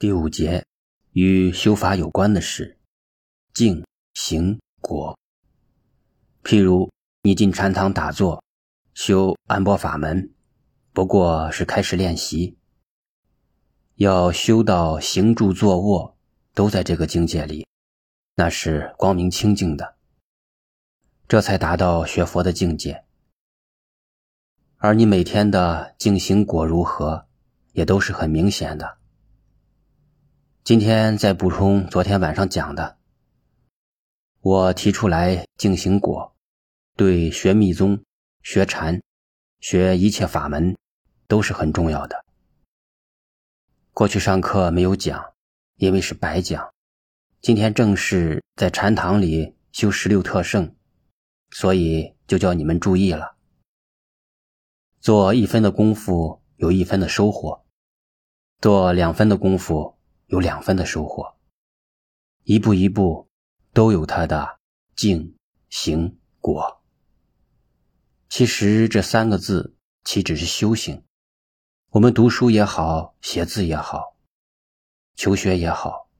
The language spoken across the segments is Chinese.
第五节，与修法有关的事，静、行、果。譬如你进禅堂打坐，修安波法门，不过是开始练习。要修到行住坐卧都在这个境界里，那是光明清净的，这才达到学佛的境界。而你每天的静行果如何，也都是很明显的。今天再补充昨天晚上讲的，我提出来静行果，对学密宗、学禅、学一切法门都是很重要的。过去上课没有讲，因为是白讲。今天正是在禅堂里修十六特胜，所以就叫你们注意了。做一分的功夫有一分的收获，做两分的功夫。有两分的收获，一步一步都有它的静、行、果。其实这三个字岂止是修行？我们读书也好，写字也好，求学也好，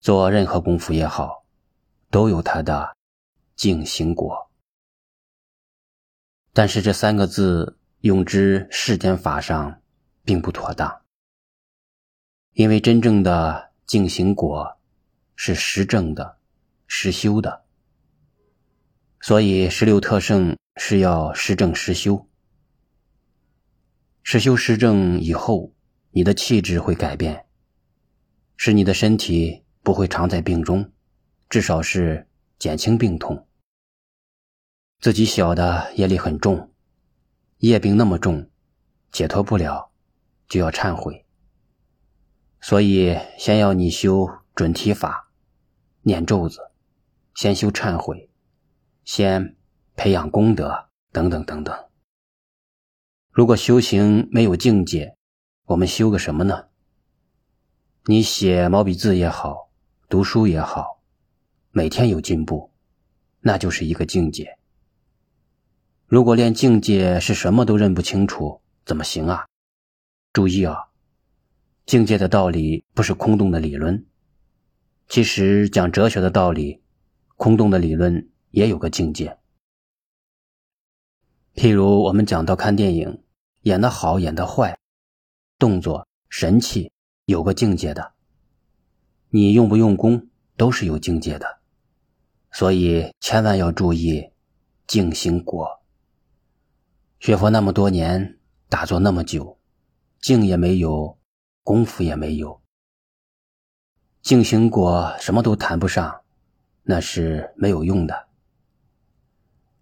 做任何功夫也好，都有它的静、行、果。但是这三个字用之世间法上，并不妥当。因为真正的净行果是实证的、实修的，所以十六特胜是要实证实修。实修实证以后，你的气质会改变，使你的身体不会常在病中，至少是减轻病痛。自己小的业力很重，业病那么重，解脱不了，就要忏悔。所以，先要你修准提法，念咒子，先修忏悔，先培养功德，等等等等。如果修行没有境界，我们修个什么呢？你写毛笔字也好，读书也好，每天有进步，那就是一个境界。如果连境界是什么都认不清楚，怎么行啊？注意啊！境界的道理不是空洞的理论，其实讲哲学的道理，空洞的理论也有个境界。譬如我们讲到看电影，演得好，演得坏，动作神气有个境界的，你用不用功都是有境界的，所以千万要注意静行果。学佛那么多年，打坐那么久，静也没有。功夫也没有，静行果什么都谈不上，那是没有用的。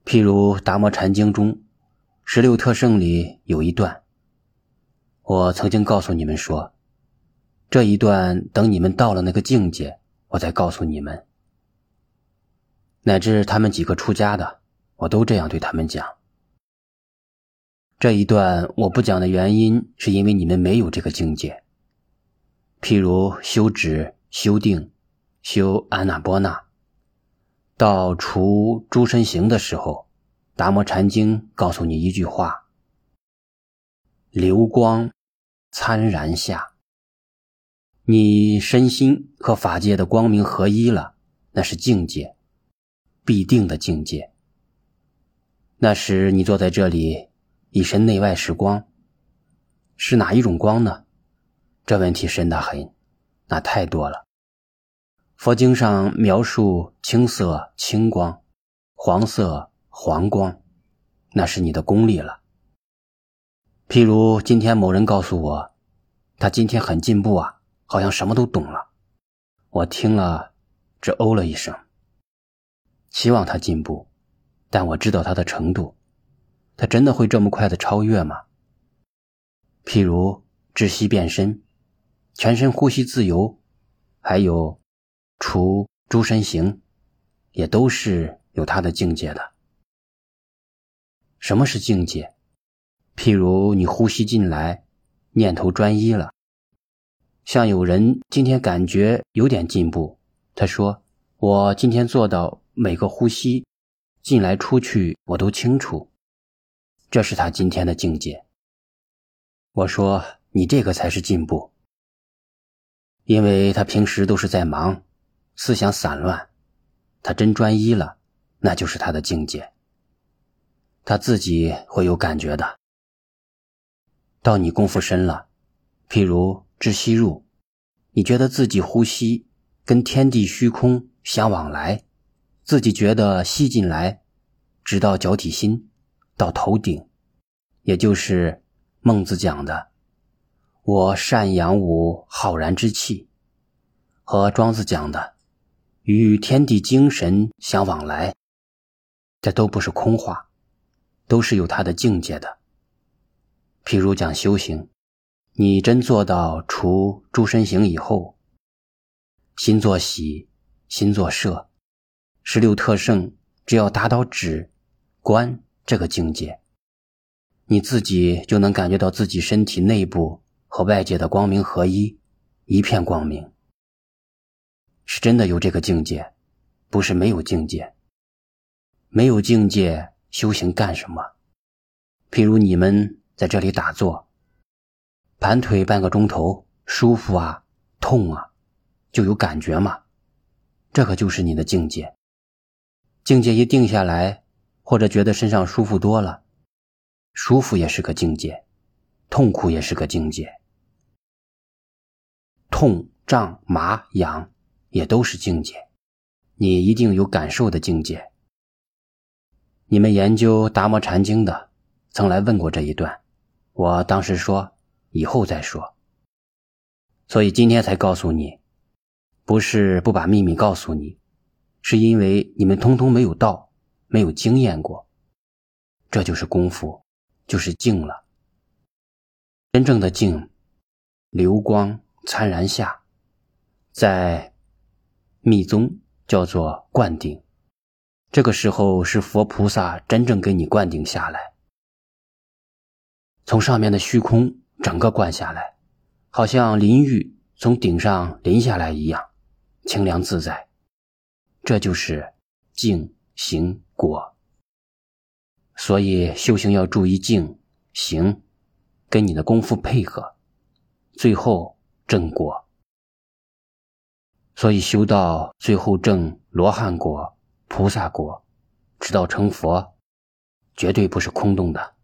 譬如《达摩禅经》中十六特胜里有一段，我曾经告诉你们说，这一段等你们到了那个境界，我再告诉你们。乃至他们几个出家的，我都这样对他们讲。这一段我不讲的原因，是因为你们没有这个境界。譬如修止、修定、修安那波那，到除诸身行的时候，达摩禅经告诉你一句话：流光参然下，你身心和法界的光明合一了，那是境界，必定的境界。那时你坐在这里，一身内外是光，是哪一种光呢？这问题深得很，那太多了。佛经上描述青色青光，黄色黄光，那是你的功力了。譬如今天某人告诉我，他今天很进步啊，好像什么都懂了。我听了，只哦了一声。希望他进步，但我知道他的程度，他真的会这么快的超越吗？譬如窒息变身。全身呼吸自由，还有除诸身行，也都是有他的境界的。什么是境界？譬如你呼吸进来，念头专一了。像有人今天感觉有点进步，他说：“我今天做到每个呼吸进来出去，我都清楚。”这是他今天的境界。我说：“你这个才是进步。”因为他平时都是在忙，思想散乱。他真专一了，那就是他的境界。他自己会有感觉的。到你功夫深了，譬如知吸入，你觉得自己呼吸跟天地虚空相往来，自己觉得吸进来，直到脚底心，到头顶，也就是孟子讲的“我善养吾浩然之气”，和庄子讲的“与天地精神相往来”，这都不是空话，都是有它的境界的。譬如讲修行，你真做到除诸身行以后，心作喜，心作摄，十六特胜，只要达到止、观这个境界，你自己就能感觉到自己身体内部和外界的光明合一，一片光明。是真的有这个境界，不是没有境界。没有境界，修行干什么？譬如你们。在这里打坐，盘腿半个钟头，舒服啊，痛啊，就有感觉嘛。这可就是你的境界。境界一定下来，或者觉得身上舒服多了，舒服也是个境界，痛苦也是个境界。痛、胀、麻、痒，也都是境界。你一定有感受的境界。你们研究《达摩禅经》的，曾来问过这一段。我当时说以后再说，所以今天才告诉你，不是不把秘密告诉你，是因为你们通通没有到，没有经验过，这就是功夫，就是静了。真正的静，流光参然下，在密宗叫做灌顶，这个时候是佛菩萨真正给你灌顶下来。从上面的虚空整个灌下来，好像淋浴从顶上淋下来一样，清凉自在。这就是静行果。所以修行要注意静行，跟你的功夫配合，最后正果。所以修到最后正罗汉果、菩萨果，直到成佛，绝对不是空洞的。